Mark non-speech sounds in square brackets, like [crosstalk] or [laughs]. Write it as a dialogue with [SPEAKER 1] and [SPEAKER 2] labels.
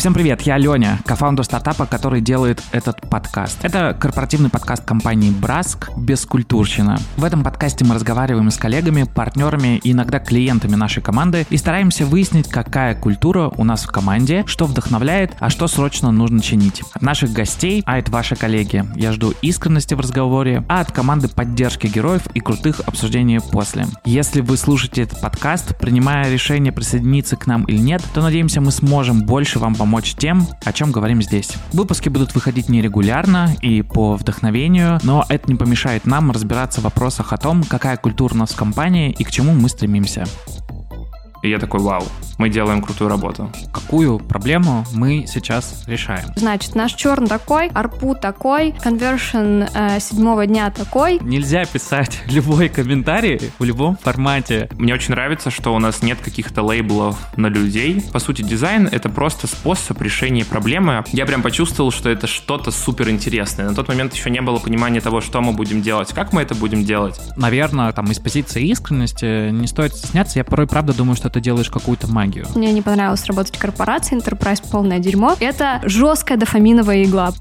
[SPEAKER 1] Всем привет, я Леня, кофаундер стартапа, который делает этот подкаст. Это корпоративный подкаст компании Браск без культурщина. В этом подкасте мы разговариваем с коллегами, партнерами иногда клиентами нашей команды и стараемся выяснить, какая культура у нас в команде, что вдохновляет, а что срочно нужно чинить. От наших гостей, а это ваши коллеги, я жду искренности в разговоре, а от команды поддержки героев и крутых обсуждений после. Если вы слушаете этот подкаст, принимая решение присоединиться к нам или нет, то надеемся мы сможем больше вам помочь помочь тем, о чем говорим здесь. Выпуски будут выходить нерегулярно и по вдохновению, но это не помешает нам разбираться в вопросах о том, какая культура у нас в компании и к чему мы стремимся.
[SPEAKER 2] И я такой, вау, мы делаем крутую работу.
[SPEAKER 1] Какую проблему мы сейчас решаем?
[SPEAKER 3] Значит, наш черн такой, арпу такой, конвершн э, седьмого дня такой.
[SPEAKER 1] Нельзя писать [laughs] любой комментарий в любом формате.
[SPEAKER 2] Мне очень нравится, что у нас нет каких-то лейблов на людей. По сути, дизайн — это просто способ решения проблемы. Я прям почувствовал, что это что-то супер интересное. На тот момент еще не было понимания того, что мы будем делать, как мы это будем делать.
[SPEAKER 1] Наверное, там из позиции искренности не стоит стесняться. Я порой правда думаю, что ты делаешь какую-то магию.
[SPEAKER 3] Мне не понравилось работать в корпорации, Enterprise полное дерьмо. Это жесткая дофаминовая игла.